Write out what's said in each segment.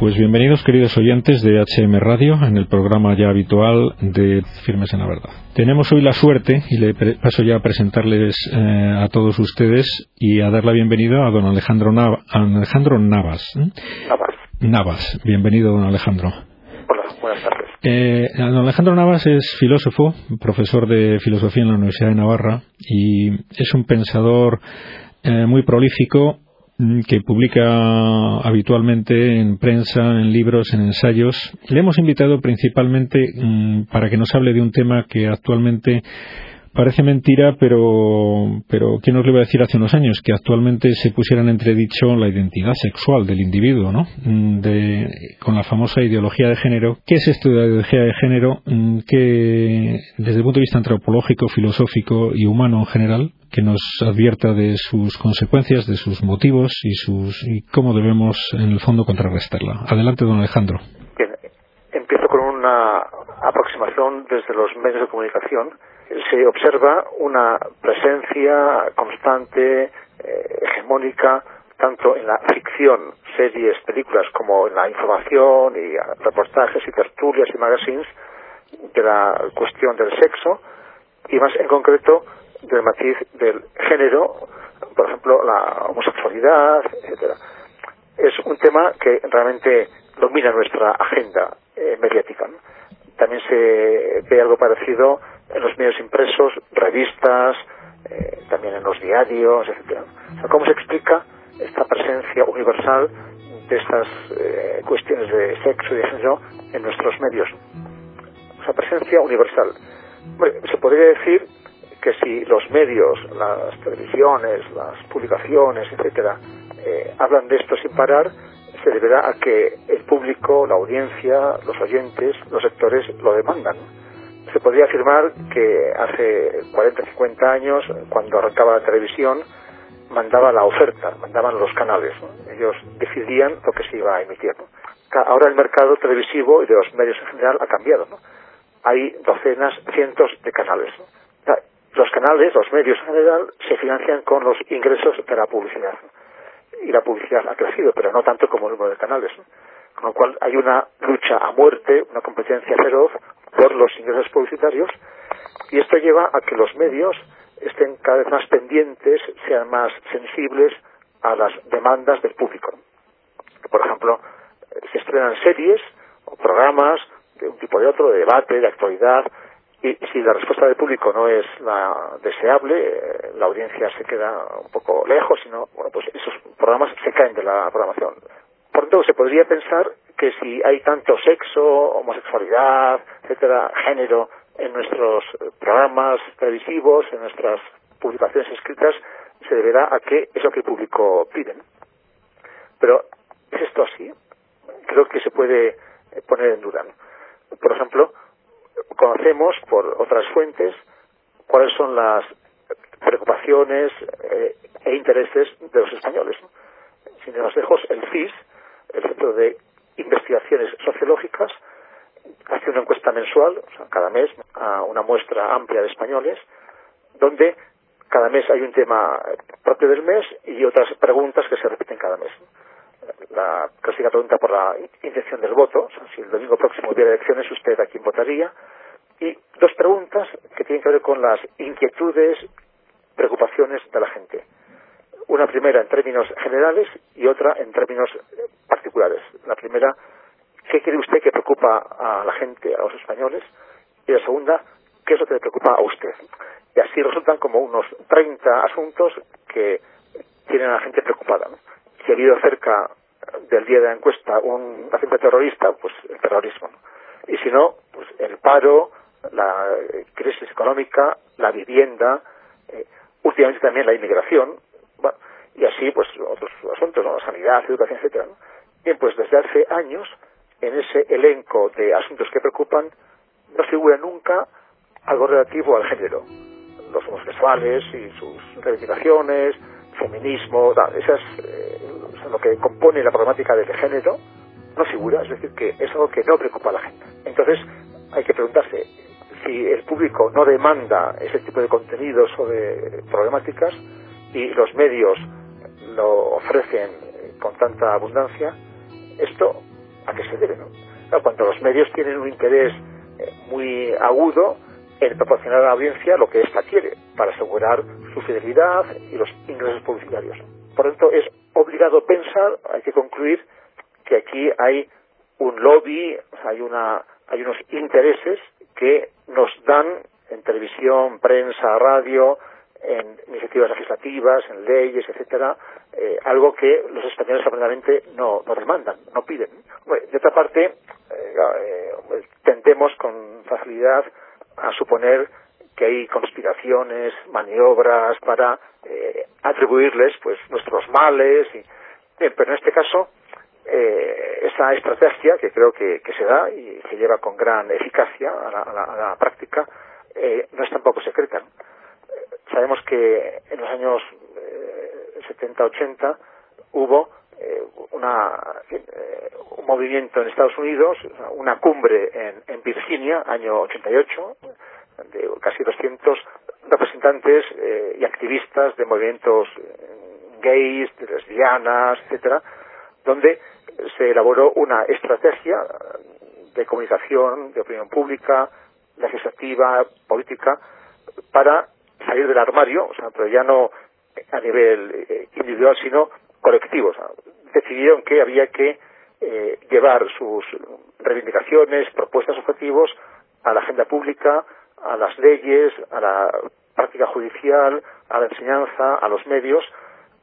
Pues bienvenidos queridos oyentes de HM Radio en el programa ya habitual de Firmes en la Verdad. Tenemos hoy la suerte, y le paso ya a presentarles eh, a todos ustedes y a dar la bienvenida a don Alejandro, Alejandro Navas. ¿eh? Navas. Navas. Bienvenido, don Alejandro. Hola, buenas tardes. Eh, don Alejandro Navas es filósofo, profesor de filosofía en la Universidad de Navarra y es un pensador muy prolífico que publica habitualmente en prensa, en libros, en ensayos. Le hemos invitado principalmente mm, para que nos hable de un tema que actualmente Parece mentira, pero, pero ¿quién nos lo iba a decir hace unos años? Que actualmente se pusiera en entredicho la identidad sexual del individuo, ¿no? Mm, de, con la famosa ideología de género. ¿Qué es esto de ideología de género? Mm, que, desde el punto de vista antropológico, filosófico y humano en general, que nos advierta de sus consecuencias, de sus motivos y, sus, y cómo debemos, en el fondo, contrarrestarla. Adelante, don Alejandro. Bien, empiezo con una aproximación desde los medios de comunicación se observa una presencia constante, eh, hegemónica, tanto en la ficción, series, películas, como en la información y reportajes y tertulias y magazines de la cuestión del sexo y más en concreto del matiz del género, por ejemplo, la homosexualidad, etcétera. Es un tema que realmente domina nuestra agenda eh, mediática. También se ve algo parecido en los medios impresos, revistas, eh, también en los diarios, etc. ¿Cómo se explica esta presencia universal de estas eh, cuestiones de sexo y de género en nuestros medios? Esa presencia universal. se podría decir que si los medios, las televisiones, las publicaciones, etcétera, eh, hablan de esto sin parar, se deberá a que el público, la audiencia, los oyentes, los sectores lo demandan se podría afirmar que hace 40, 50 años, cuando arrancaba la televisión, mandaba la oferta, mandaban los canales. Ellos decidían lo que se iba a emitir. Ahora el mercado televisivo y de los medios en general ha cambiado. Hay docenas, cientos de canales. Los canales, los medios en general, se financian con los ingresos de la publicidad. Y la publicidad ha crecido, pero no tanto como el número de canales. Con lo cual hay una lucha a muerte, una competencia feroz por los ingresos publicitarios y esto lleva a que los medios estén cada vez más pendientes, sean más sensibles a las demandas del público. Por ejemplo, se estrenan series o programas de un tipo de otro, de debate, de actualidad, y si la respuesta del público no es la deseable, eh, la audiencia se queda un poco lejos, sino, bueno, pues esos programas se caen de la programación. Por tanto, se podría pensar que si hay tanto sexo, homosexualidad, etcétera, género en nuestros programas televisivos, en nuestras publicaciones escritas, se deberá a que es lo que el público pide. Pero, ¿es esto así? Creo que se puede poner en duda. Por ejemplo, conocemos por otras fuentes cuáles son las preocupaciones eh, e intereses de los españoles. Sin más lejos, el CIS, el Centro de investigaciones sociológicas, hace una encuesta mensual, o sea, cada mes, a una muestra amplia de españoles, donde cada mes hay un tema propio del mes y otras preguntas que se repiten cada mes. La clásica pregunta por la intención del voto, o sea, si el domingo próximo hubiera elecciones, ¿usted a quién votaría? Y dos preguntas que tienen que ver con las inquietudes, preocupaciones de la gente. Una primera en términos generales y otra en términos particulares. La primera, ¿qué cree usted que preocupa a la gente, a los españoles? Y la segunda, ¿qué es lo que le preocupa a usted? Y así resultan como unos 30 asuntos que tienen a la gente preocupada. Si ha habido cerca del día de la encuesta un acento terrorista, pues el terrorismo. Y si no, pues el paro, la crisis económica, la vivienda, eh, últimamente también la inmigración, y así pues otros asuntos, ¿no? sanidad, educación, etcétera. Bien, pues desde hace años, en ese elenco de asuntos que preocupan, no figura nunca algo relativo al género. Los homosexuales y sus reivindicaciones, feminismo, esas, eh, lo que compone la problemática del género, no figura, es decir, que es algo que no preocupa a la gente. Entonces, hay que preguntarse si el público no demanda ese tipo de contenidos o de problemáticas y los medios lo ofrecen con tanta abundancia, esto a qué se debe. ¿no? cuando los medios tienen un interés eh, muy agudo en proporcionar a la audiencia lo que ésta quiere para asegurar su fidelidad y los ingresos publicitarios. Por lo tanto, es obligado pensar, hay que concluir, que aquí hay un lobby, hay, una, hay unos intereses que nos dan en televisión, prensa, radio, en iniciativas legislativas, en leyes, etcétera, eh, algo que los españoles aparentemente no, demandan, no piden. de otra parte, eh, eh, tendemos con facilidad a suponer que hay conspiraciones, maniobras para atribuirles pues nuestros males, y, pero en este caso esa estrategia que creo que, se da y se lleva con gran eficacia a la, práctica no es tampoco secreta. Sabemos que en los años 70-80 hubo eh, una, eh, un movimiento en Estados Unidos, una cumbre en, en Virginia, año 88, de casi 200 representantes eh, y activistas de movimientos gays, de lesbianas, etcétera, donde se elaboró una estrategia de comunicación, de opinión pública, legislativa, política, para salir del armario, o sea, pero ya no a nivel eh, individual, sino colectivo. decidieron que había que eh, llevar sus reivindicaciones, propuestas, objetivos a la agenda pública, a las leyes, a la práctica judicial, a la enseñanza, a los medios,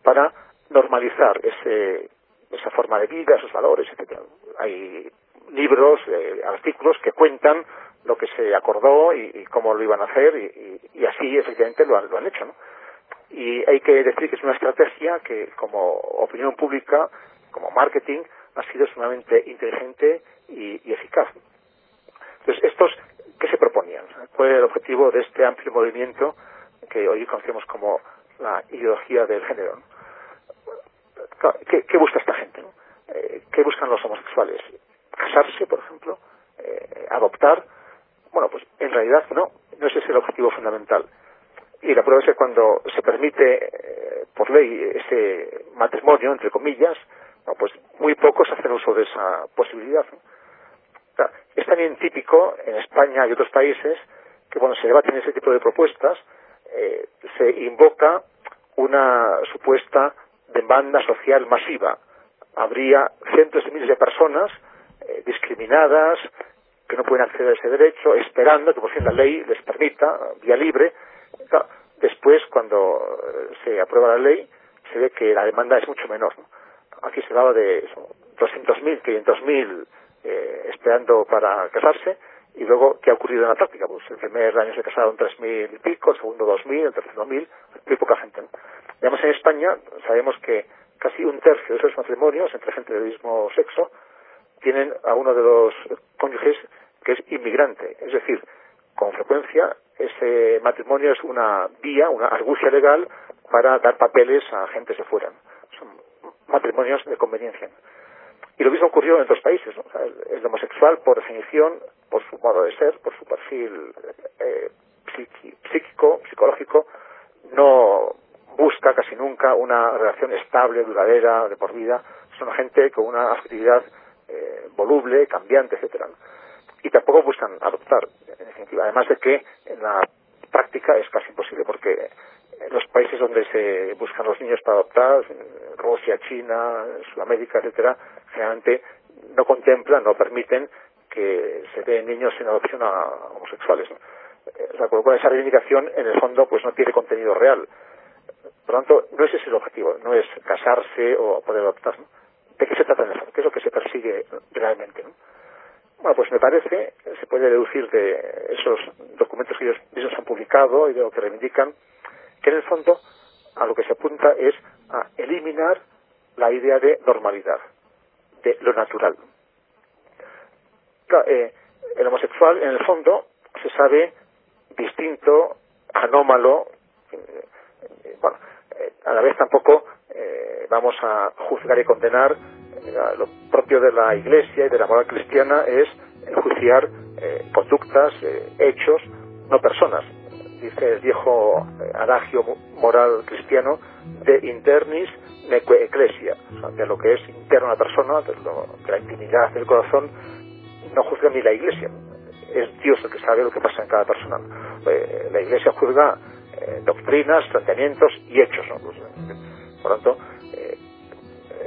para normalizar ese, esa forma de vida, esos valores, etc. Hay libros, eh, artículos que cuentan lo que se acordó y, cómo lo iban a hacer y, así efectivamente lo han, lo han hecho. ¿no? Y hay que decir que es una estrategia que como opinión pública, como marketing, ha sido sumamente inteligente y, eficaz. Entonces, estos, ¿qué se proponían? ¿Cuál era el objetivo de este amplio movimiento que hoy conocemos como la ideología del género? ¿Qué, busca esta gente? Eh, ¿Qué buscan los homosexuales? ¿Casarse, por ejemplo? Eh, ¿Adoptar? Bueno, pues en realidad no, no ese es el objetivo fundamental. Y la prueba es que cuando se permite eh, por ley ese matrimonio, entre comillas, pues muy pocos hacen uso de esa posibilidad. es también típico en España y otros países que cuando se debaten ese tipo de propuestas se invoca una supuesta demanda social masiva. Habría cientos de miles de personas eh, discriminadas que no pueden acceder a ese derecho, esperando que por fin la ley les permita, vía libre, después, cuando eh, se aprueba la ley, se ve que la demanda es mucho menor. Aquí se hablaba de 200.000, 500.000 eh, esperando para casarse, y luego, ¿qué ha ocurrido en la práctica? Pues el primer año se casaron 3.000 y pico, el segundo 2.000, el tercero 1.000, muy poca gente. Además, en España sabemos que casi un tercio de esos matrimonios entre gente del mismo sexo tienen a uno de los cónyuges que es inmigrante. Es decir, con frecuencia ese matrimonio es una vía, una argucia legal para dar papeles a gente de fuera. Son matrimonios de conveniencia. Y lo mismo ocurrió en otros países. el, homosexual, por definición, por su modo de ser, por su perfil eh, psíquico, psicológico, no busca casi nunca una relación estable, duradera, de por vida. Son gente con una actividad eh, voluble, cambiante, etcétera y tampoco buscan adoptar, en definitiva. Además de que en la práctica es casi imposible porque en los países donde se buscan los niños para adoptar, Rusia, China, Sudamérica, etcétera, generalmente no contemplan, no permiten que se den niños sin adopción a homosexuales. Eh, o sea, con esa reivindicación, en el fondo, pues no tiene contenido real. Por lo tanto, no es ese el objetivo, no es casarse o poder adoptar. ¿De qué se trata en el fondo? ¿Qué es lo que se persigue realmente? ¿no? Bueno, pues me parece, se puede deducir de esos documentos que ellos mismos han publicado y de lo que reivindican, que en el fondo a lo que se apunta es a eliminar la idea de normalidad, de lo natural. Eh, el homosexual, en el fondo, se sabe distinto, anómalo, eh, bueno, eh, a la vez tampoco vamos a juzgar y condenar lo propio de la Iglesia y de la moral cristiana es enjuiciar eh, conductas, eh, hechos, no personas. dice el viejo eh, adagio moral cristiano, de internis neque ecclesia, o sea, de lo que es interno a la persona, de, la intimidad del corazón, no juzga ni la iglesia, es Dios el que sabe lo que pasa en cada persona. Eh, la iglesia juzga eh, doctrinas, planteamientos y hechos. Pues, por lo tanto,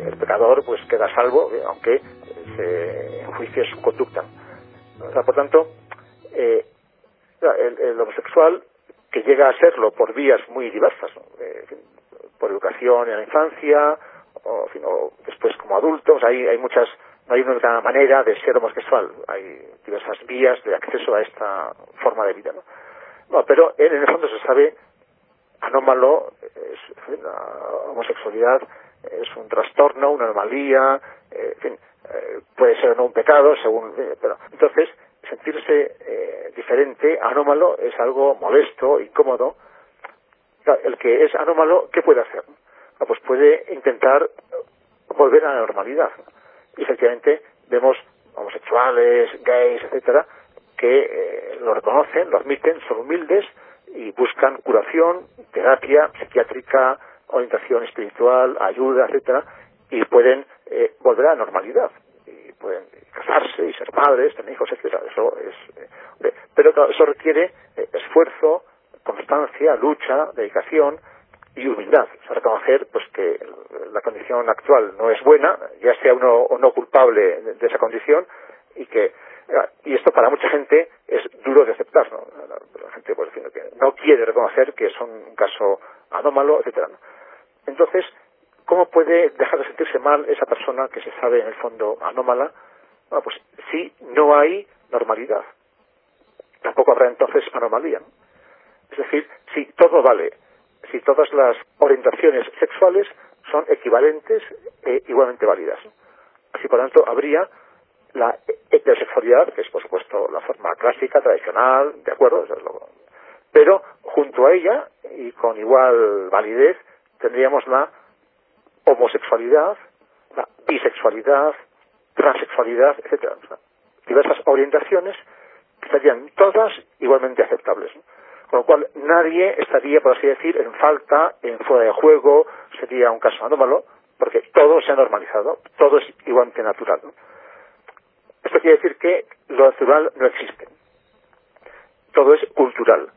el pecador pues queda salvo, aunque se enjuicie su conducta. O sea, por tanto, el, homosexual que llega a serlo por vías muy diversas, eh, por educación en la infancia, o, después como adultos, hay, hay muchas, no hay una manera de ser homosexual, hay diversas vías de acceso a esta forma de vida. ¿no? Pero en el fondo se sabe anómalo, es, la homosexualidad es un trastorno, una anomalía, en fin, eh, puede ser o no un pecado, según, pero entonces sentirse eh, diferente, anómalo, es algo molesto, incómodo. El que es anómalo, ¿qué puede hacer? Ah, pues puede intentar volver a la normalidad. Y efectivamente vemos homosexuales, gays, etcétera, que eh, lo reconocen, lo admiten, son humildes y buscan curación, terapia psiquiátrica, orientación espiritual, ayuda, etcétera, y pueden eh, volver a la normalidad pueden casarse y ser padres, tener hijos, etcétera. Eso es, eh, pero eso requiere eh, esfuerzo, constancia, lucha, dedicación y humildad. Reconocer pues que la condición actual no es buena, ya sea uno o no culpable de, esa condición y que y esto para mucha gente es duro de aceptar, ¿no? La, gente pues, que no quiere reconocer que son un caso anómalo, etcétera. Entonces, ¿Cómo puede dejar de sentirse mal esa persona que se sabe en el fondo anómala? Bueno, pues si no hay normalidad. Tampoco habrá entonces anomalía. Es decir, si todo vale, si todas las orientaciones sexuales son equivalentes e igualmente válidas. Así, por lo tanto, habría la heterosexualidad, que es, por supuesto, la forma clásica, tradicional, de acuerdo, pero junto a ella, y con igual validez, tendríamos la homosexualidad, la bisexualidad, transexualidad, etcétera. diversas orientaciones que estarían todas igualmente aceptables. Con lo cual nadie estaría, por así decir, en falta, en fuera de juego, sería un caso anómalo, porque todo se ha normalizado, todo es igualmente natural. Esto quiere decir que lo natural no existe. Todo es cultural.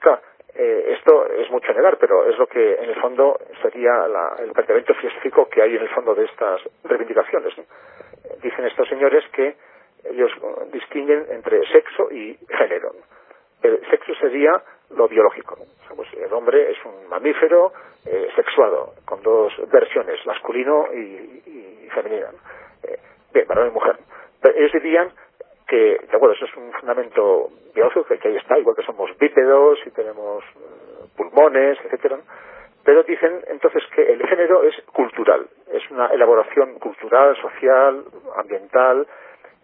Claro, eh, esto es mucho negar, pero es lo que en el fondo sería el planteamiento filosófico que hay en el fondo de estas reivindicaciones. Dicen estos señores que ellos distinguen entre sexo y género. El sexo sería lo biológico. Pues el hombre es un mamífero eh, sexuado, con dos versiones, masculino y, femenino. Eh, bien, varón y mujer. Ellos dirían que, de acuerdo, eso es un fundamento biológico que, ahí está, igual que somos bípedos y tenemos eh, pulmones, etcétera, pero dicen entonces que el género es cultural, es una elaboración cultural, social, ambiental,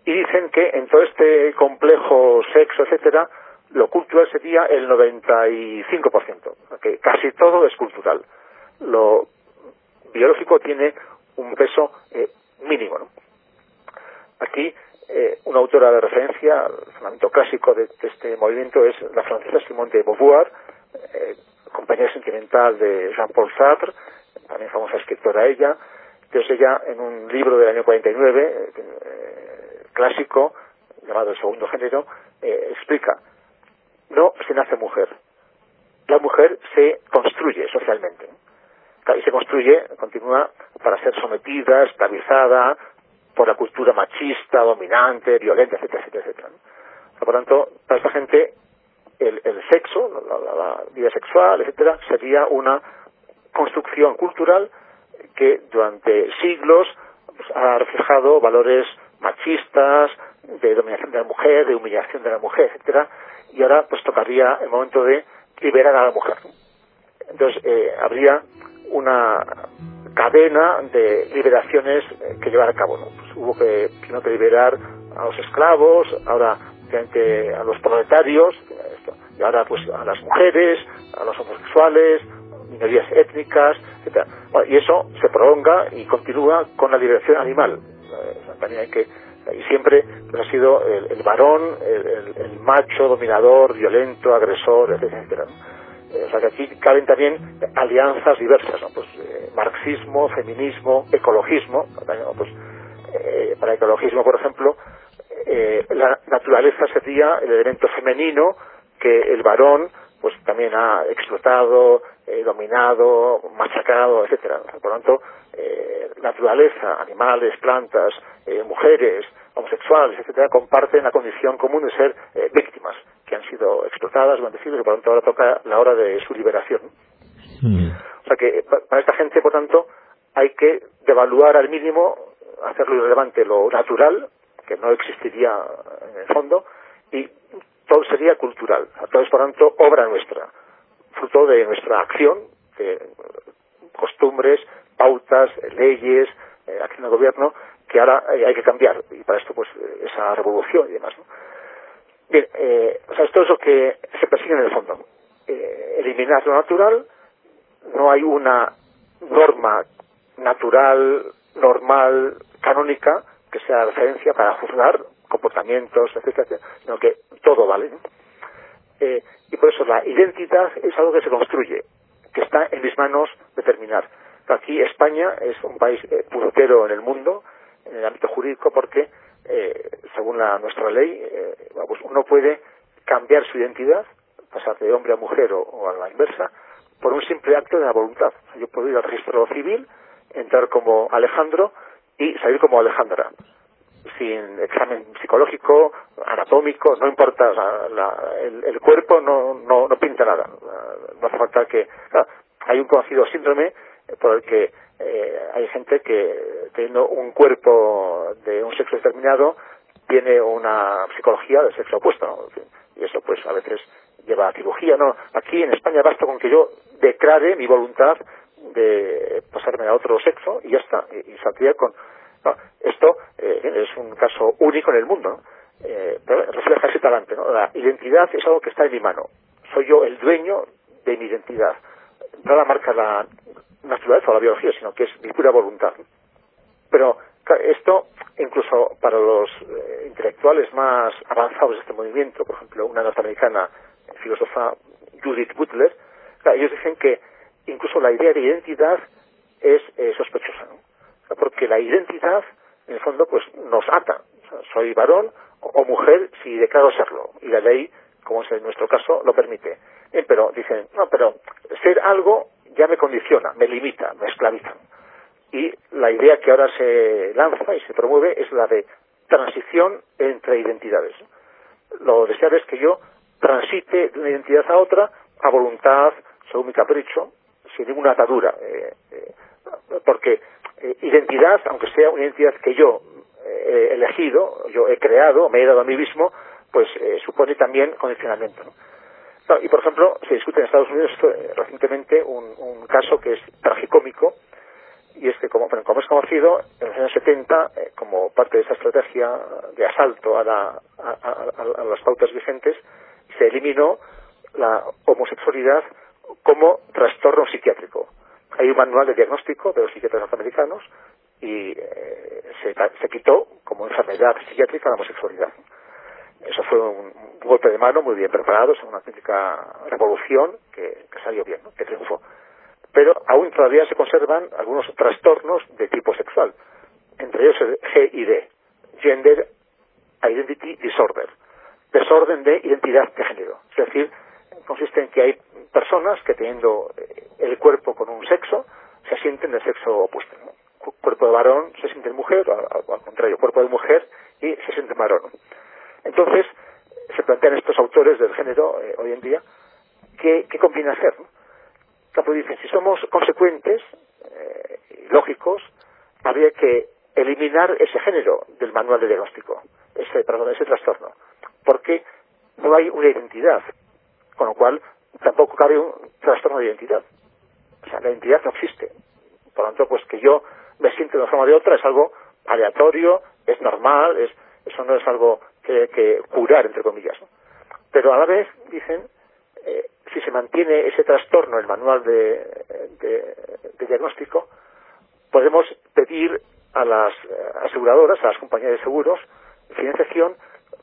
y dicen que en todo este complejo sexo, etcétera, lo cultural sería el 95%, que casi todo es cultural. Lo biológico tiene un peso eh, mínimo. ¿no? Aquí eh, una autora de referencia, el fundamento clásico de, este movimiento es la francesa Simone de Beauvoir, eh, compañera sentimental de Jean-Paul Sartre, también famosa escritora ella. Entonces ella, en un libro del año 49, eh, clásico, llamado El Segundo Género, explica, no se nace mujer, la mujer se construye socialmente. Y se construye, continúa, para ser sometida, esclavizada, por la cultura machista, dominante, violenta, etcétera, etcétera, etcétera. Por tanto, para esta gente, el, sexo, la, vida sexual, etcétera, sería una construcción cultural que durante siglos pues, ha reflejado valores machistas, de dominación de la mujer, de humillación de la mujer, etcétera, y ahora pues tocaría el momento de liberar a la mujer. Entonces eh, habría una cadena de liberaciones eh, que llevar a cabo. ¿no? Hubo que, primero que liberar a los esclavos, ahora a los proletarios, y ahora pues a las mujeres, a los homosexuales, minorías étnicas, etc. y eso se prolonga y continúa con la liberación animal. Eh, también que Y siempre pues, ha sido el, varón, el, macho, dominador, violento, agresor, etcétera. Eh, o sea que aquí caben también alianzas diversas, ¿no? Pues eh, marxismo, feminismo, ecologismo. Pues, eh, para ecologismo, por ejemplo, la naturaleza sería el elemento femenino que el varón pues también ha explotado, dominado, machacado, etcétera. Por lo tanto, naturaleza, animales, plantas, mujeres, homosexuales, etcétera, comparten la condición común de ser víctimas que han sido explotadas, bendecidas, y por lo tanto ahora toca la hora de su liberación. Mm. O sea que para esta gente, por tanto, hay que devaluar al mínimo, hacerlo irrelevante lo natural, que no existiría en el fondo, y todo sería cultural. Entonces, por tanto, obra nuestra, fruto de nuestra acción, de costumbres, pautas, leyes, eh, acción de gobierno, que ahora hay que cambiar. Y para esto, pues, esa revolución y demás. ¿no? Bien, eh, o sea, esto es lo que se persigue en el fondo. Eh, eliminar lo natural, no hay una norma natural, normal, canónica, que sea referencia para juzgar comportamientos, etcétera, sino que todo vale. Eh, y por eso la identidad es algo que se construye, que está en mis manos determinar. Aquí España es un país eh, en el mundo, en el ámbito jurídico, porque eh, según la, nuestra ley, eh, uno puede cambiar su identidad, pasar de hombre a mujer o, a la inversa, por un simple acto de la voluntad. Yo puedo ir al registro civil, entrar como Alejandro y salir como Alejandra, sin examen psicológico, anatómico, no importa, el, cuerpo no, no, no, pinta nada. No hace falta que... hay un conocido síndrome por el que eh, hay gente que teniendo un cuerpo de un sexo determinado tiene una psicología del sexo opuesto y eso pues a veces lleva a cirugía no aquí en España basta con que yo declare mi voluntad de pasarme a otro sexo y ya está y, saldría con esto eh, es un caso único en el mundo eh, pero refleja ese talante ¿no? la identidad es algo que está en mi mano soy yo el dueño de mi identidad no la marca la naturaleza o la biología, sino que es mi pura voluntad. Pero esto, incluso para los eh, intelectuales más avanzados de este movimiento, por ejemplo, una norteamericana filósofa, Judith Butler, ellos dicen que incluso la idea de identidad es eh, sospechosa, porque la identidad, en el fondo, pues nos ata. soy varón o mujer si declaro serlo, y la ley, como es en nuestro caso, lo permite. pero dicen, no, pero ser algo ya me condiciona, me limita, me esclaviza. Y la idea que ahora se lanza y se promueve es la de transición entre identidades. Lo deseable es que yo transite de una identidad a otra a voluntad, según mi capricho, sin ninguna atadura. Eh, eh, porque eh, identidad, aunque sea una identidad que yo he elegido, yo he creado, me he dado a mí mismo, pues supone también condicionamiento y por ejemplo, se discute en Estados Unidos eh, recientemente un, caso que es tragicómico, y es que, como, como es conocido, en los años 70, eh, como parte de esa estrategia de asalto a, las pautas vigentes, se eliminó la homosexualidad como trastorno psiquiátrico. Hay un manual de diagnóstico de los psiquiatras norteamericanos y eh, se, se quitó como enfermedad psiquiátrica la homosexualidad. Eso fue un, golpe de mano muy bien preparado, es una auténtica revolución que, salió bien, que triunfó. Pero aún todavía se conservan algunos trastornos de tipo sexual, entre ellos el GID, Gender Identity Disorder, desorden de identidad de género. Es decir, consiste en que hay personas que teniendo eh, el cuerpo con un sexo, se sienten del sexo opuesto. Cuerpo de varón se siente mujer, o al contrario, cuerpo de mujer y se siente varón. Entonces, se plantean estos autores del género eh, hoy en día, ¿qué, qué conviene hacer? ¿no? dicen, si somos consecuentes eh, lógicos, habría que eliminar ese género del manual de diagnóstico, ese, perdón, ese trastorno, porque no hay una identidad, con lo cual tampoco cabe un trastorno de identidad. O sea, la identidad no existe. Por lo tanto, pues que yo me siento de una forma o de otra es algo aleatorio, es normal, es, eso no es algo que, curar, entre comillas. Pero a la vez, dicen, eh, si se mantiene ese trastorno, el manual de, de, diagnóstico, podemos pedir a las eh, aseguradoras, a las compañías de seguros, financiación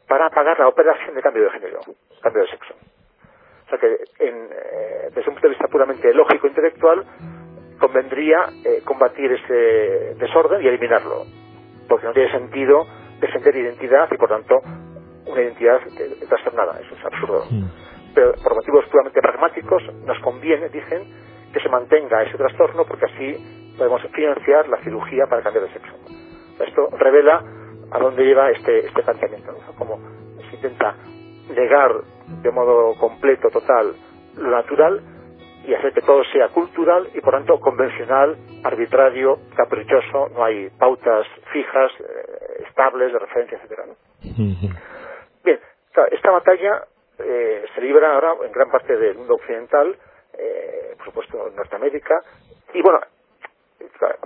para pagar la operación de cambio de género, cambio de sexo. O sea que eh, desde un punto de vista puramente lógico intelectual convendría eh, combatir ese desorden y eliminarlo, porque no tiene sentido defender identidad y por tanto una identidad trastornada, eso es absurdo. Pero por motivos puramente pragmáticos nos conviene, dicen, que se mantenga ese trastorno porque así podemos financiar la cirugía para cambiar de sexo. Esto revela a dónde lleva este, este planteamiento, como se intenta negar de modo completo, total, lo natural y hacer que todo sea cultural y por tanto convencional, arbitrario, caprichoso, no hay pautas fijas, eh, estables, de referencia, etcétera. Bien, esta batalla eh, se libra ahora en gran parte del mundo occidental, eh, por supuesto en Norteamérica, y bueno,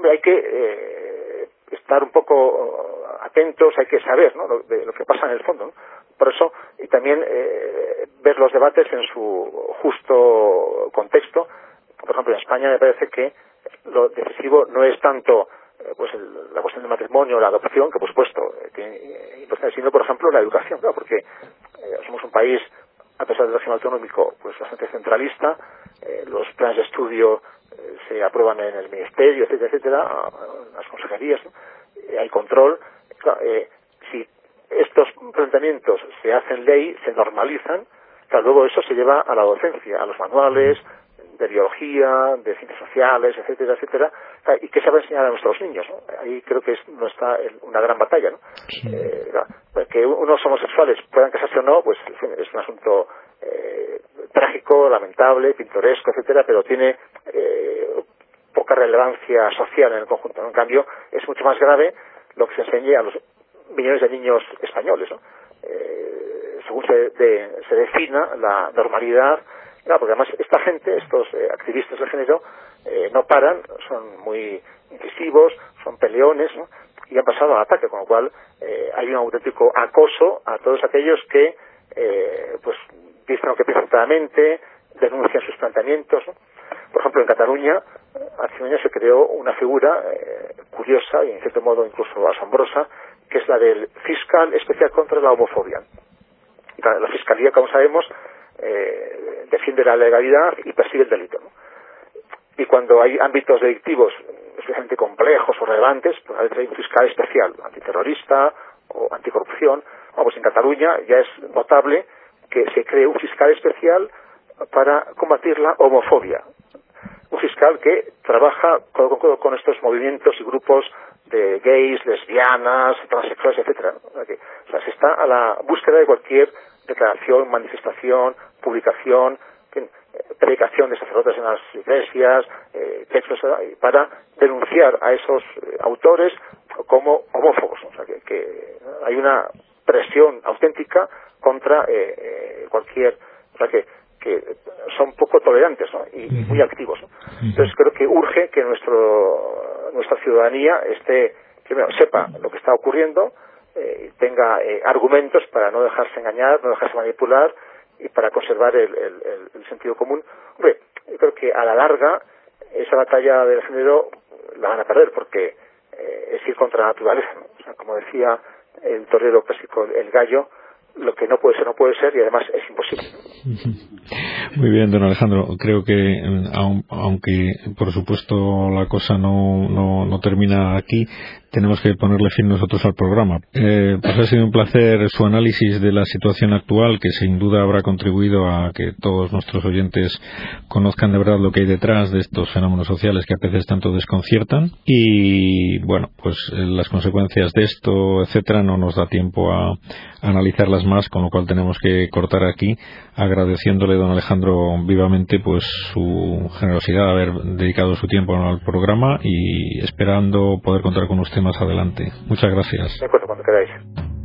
hay que estar un poco atentos, hay que saber ¿no? lo, de lo que pasa en el fondo. Por eso, y también eh, ver los debates en su justo contexto. Por ejemplo, en España me parece que lo decisivo no es tanto eh, pues la cuestión del matrimonio, la adopción, que por supuesto eh, tiene sino por ejemplo la educación, claro, porque somos un país, a pesar del régimen autonómico, pues bastante centralista, los planes de estudio se aprueban en el ministerio, etcétera, etcétera, en las consejerías, hay control, eh, si estos planteamientos se hacen ley, se normalizan, luego eso se lleva a la docencia, a los manuales de biología, de ciencias sociales, etcétera, etcétera, y qué se va a enseñar a nuestros niños. Ahí creo que es, no está una gran batalla. ¿no? Eh, que unos homosexuales puedan casarse o no, pues es un asunto eh, trágico, lamentable, pintoresco, etcétera, pero tiene poca relevancia social en el conjunto. En cambio, es mucho más grave lo que se enseñe a los millones de niños españoles. Eh, según se, se defina la normalidad, porque además esta gente, estos eh, activistas de género, eh, no paran, son muy incisivos, son peleones, y han pasado al ataque, con lo cual hay un auténtico acoso a todos aquellos que pues dicen lo que piensan claramente, denuncian sus planteamientos. Por ejemplo, en Cataluña hace un año se creó una figura eh, curiosa y en cierto modo incluso asombrosa, que es la del fiscal especial contra la homofobia. La, fiscalía, como sabemos, eh, defiende la legalidad y persigue el delito. Y cuando hay ámbitos delictivos especialmente complejos o relevantes, pues a veces hay un fiscal especial, antiterrorista o anticorrupción. pues en Cataluña ya es notable que se cree un fiscal especial para combatir la homofobia un fiscal que trabaja con, estos movimientos y grupos de gays, lesbianas, transexuales, etcétera. O sea, se está a la búsqueda de cualquier declaración, manifestación, publicación, predicación de sacerdotes en las iglesias, eh, textos para denunciar a esos eh, autores como homófobos. O sea, que, hay una presión auténtica contra eh, cualquier. O sea, que que son poco tolerantes y muy activos. Entonces creo que urge que nuestro, nuestra ciudadanía esté, primero, sepa lo que está ocurriendo, eh, tenga eh, argumentos para no dejarse engañar, no dejarse manipular y para conservar el, sentido común. Hombre, yo creo que a la larga esa batalla del género la van a perder porque eh, es ir contra la naturaleza. como decía el torero clásico, el gallo, lo que no puede ser no puede ser y además es imposible. Muy bien, don Alejandro. Creo que aunque por supuesto la cosa no, no, no termina aquí, tenemos que ponerle fin nosotros al programa. Eh, pues ha sido un placer su análisis de la situación actual, que sin duda habrá contribuido a que todos nuestros oyentes conozcan de verdad lo que hay detrás de estos fenómenos sociales que a veces tanto desconciertan. Y bueno, pues eh, las consecuencias de esto, etcétera, no nos da tiempo a, analizarlas más, con lo cual tenemos que cortar aquí, agradeciéndole don Alejandro vivamente pues su generosidad de haber dedicado su tiempo al programa y esperando poder contar con usted más adelante. Muchas gracias. De acuerdo, cuando queráis.